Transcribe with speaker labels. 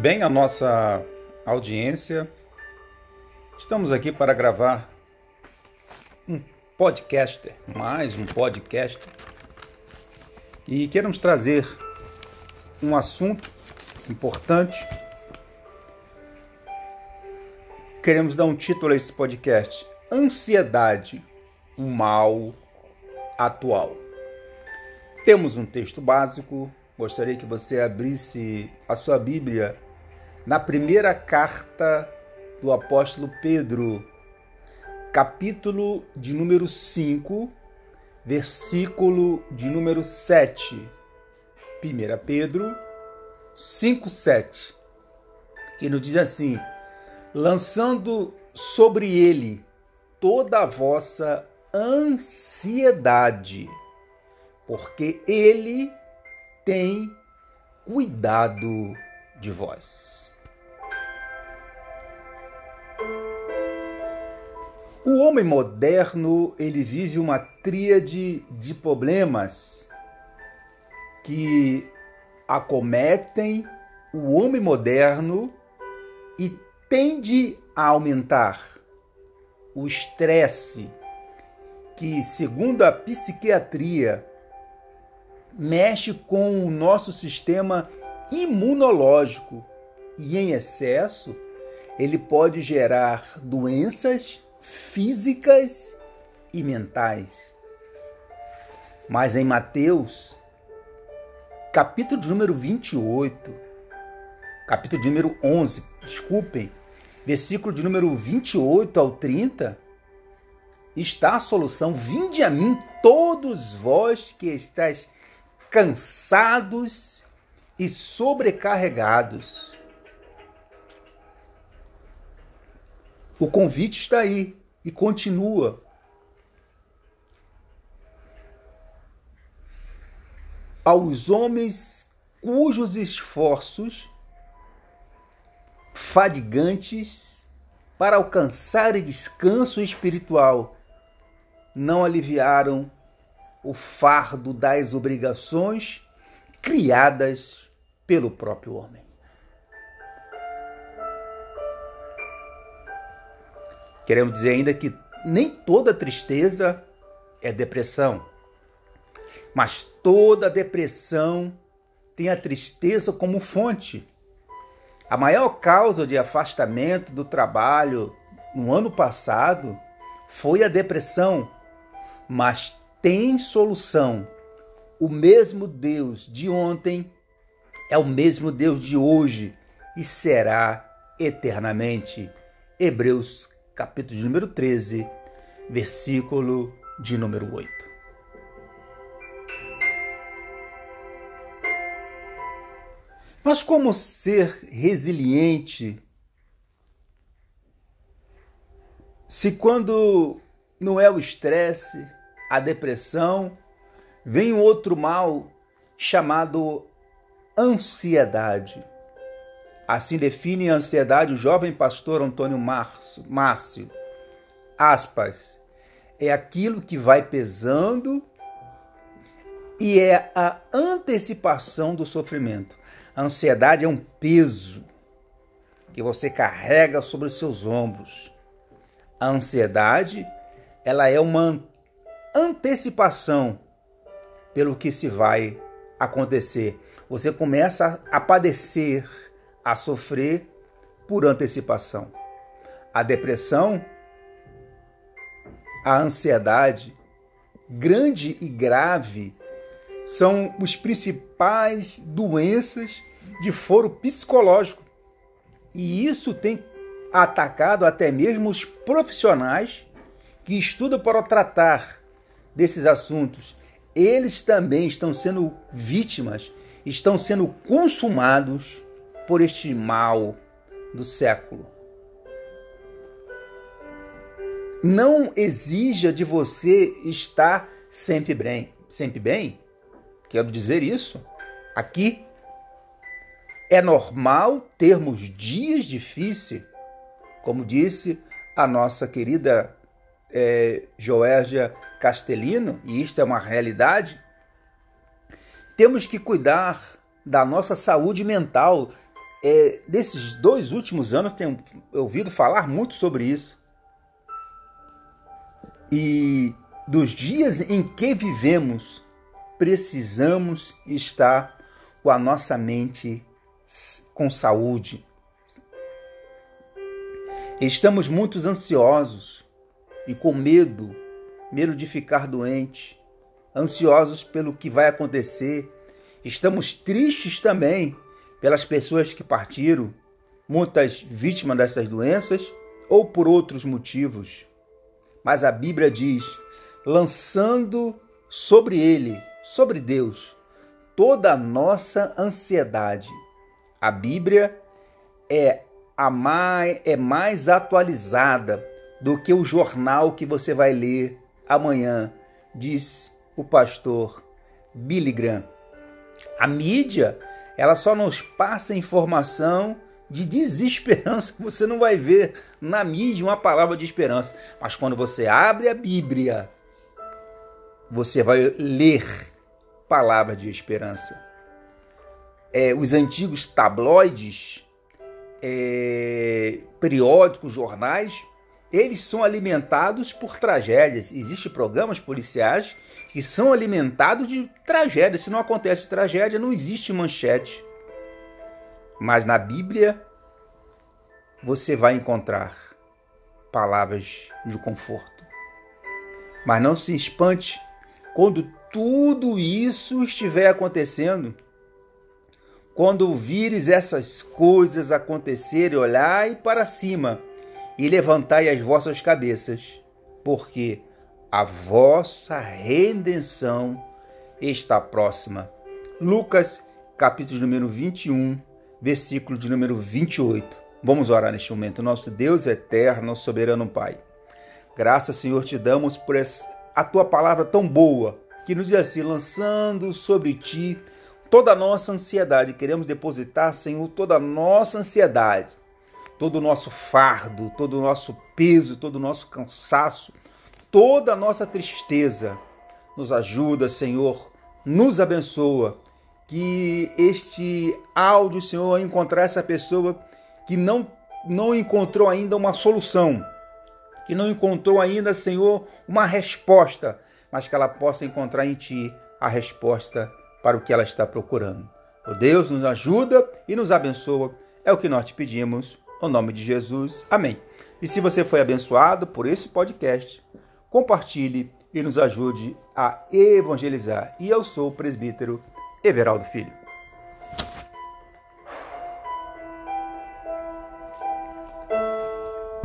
Speaker 1: Bem, a nossa audiência, estamos aqui para gravar um podcast, mais um podcast, e queremos trazer um assunto importante. Queremos dar um título a esse podcast: Ansiedade, o mal atual. Temos um texto básico. Gostaria que você abrisse a sua Bíblia na primeira carta do apóstolo Pedro, capítulo de número 5, versículo de número 7. 1 Pedro 5, 7. Que nos diz assim: lançando sobre ele toda a vossa ansiedade, porque ele tem cuidado de vós. O homem moderno, ele vive uma tríade de problemas que acometem o homem moderno e tende a aumentar o estresse, que, segundo a psiquiatria, mexe com o nosso sistema imunológico. E, em excesso, ele pode gerar doenças físicas e mentais. Mas em Mateus, capítulo de número 28, capítulo de número 11, desculpem, versículo de número 28 ao 30, está a solução. Vinde a mim todos vós que estáis cansados e sobrecarregados. O convite está aí e continua. Aos homens cujos esforços fadigantes para alcançar descanso espiritual não aliviaram o fardo das obrigações criadas pelo próprio homem. Queremos dizer ainda que nem toda tristeza é depressão, mas toda depressão tem a tristeza como fonte. A maior causa de afastamento do trabalho no ano passado foi a depressão, mas tem solução. O mesmo Deus de ontem é o mesmo Deus de hoje e será eternamente. Hebreus capítulo de número 13, versículo de número 8. Mas como ser resiliente se quando não é o estresse, a depressão, vem outro mal chamado ansiedade? Assim define a ansiedade o jovem pastor Antônio Márcio. Aspas. É aquilo que vai pesando e é a antecipação do sofrimento. A ansiedade é um peso que você carrega sobre os seus ombros. A ansiedade, ela é uma antecipação pelo que se vai acontecer. Você começa a padecer a sofrer por antecipação. A depressão, a ansiedade, grande e grave, são os principais doenças de foro psicológico. E isso tem atacado até mesmo os profissionais que estudam para tratar desses assuntos. Eles também estão sendo vítimas, estão sendo consumados por este mal do século. Não exija de você estar sempre bem, sempre bem. Quero dizer isso aqui. É normal termos dias difíceis, como disse a nossa querida é, Joérgia Castelino, e isto é uma realidade. Temos que cuidar da nossa saúde mental, é, desses dois últimos anos, tenho ouvido falar muito sobre isso. E dos dias em que vivemos, precisamos estar com a nossa mente com saúde. Estamos muito ansiosos e com medo, medo de ficar doente, ansiosos pelo que vai acontecer. Estamos tristes também pelas pessoas que partiram, muitas vítimas dessas doenças ou por outros motivos. Mas a Bíblia diz: lançando sobre ele, sobre Deus, toda a nossa ansiedade. A Bíblia é a mais, é mais atualizada do que o jornal que você vai ler amanhã, diz o pastor Billy Graham. A mídia ela só nos passa informação de desesperança. Você não vai ver na mídia uma palavra de esperança. Mas quando você abre a Bíblia, você vai ler palavra de esperança. É, os antigos tabloides, é, periódicos, jornais, eles são alimentados por tragédias. Existem programas policiais que são alimentados de tragédias. Se não acontece tragédia, não existe manchete. Mas na Bíblia você vai encontrar palavras de conforto. Mas não se espante quando tudo isso estiver acontecendo. Quando vires essas coisas acontecerem, olhai para cima e levantai as vossas cabeças, porque a vossa redenção está próxima. Lucas, capítulo número 21, versículo de número 28. Vamos orar neste momento. Nosso Deus eterno, soberano Pai. Graças, Senhor, te damos por a tua palavra tão boa, que nos diz assim, lançando sobre ti toda a nossa ansiedade. Queremos depositar, Senhor, toda a nossa ansiedade todo o nosso fardo, todo o nosso peso, todo o nosso cansaço, toda a nossa tristeza. Nos ajuda, Senhor, nos abençoa. Que este áudio, Senhor, encontrar essa pessoa que não, não encontrou ainda uma solução, que não encontrou ainda, Senhor, uma resposta, mas que ela possa encontrar em Ti a resposta para o que ela está procurando. O Deus nos ajuda e nos abençoa. É o que nós te pedimos no nome de Jesus, amém. E se você foi abençoado por esse podcast, compartilhe e nos ajude a evangelizar. E eu sou o presbítero Everaldo Filho.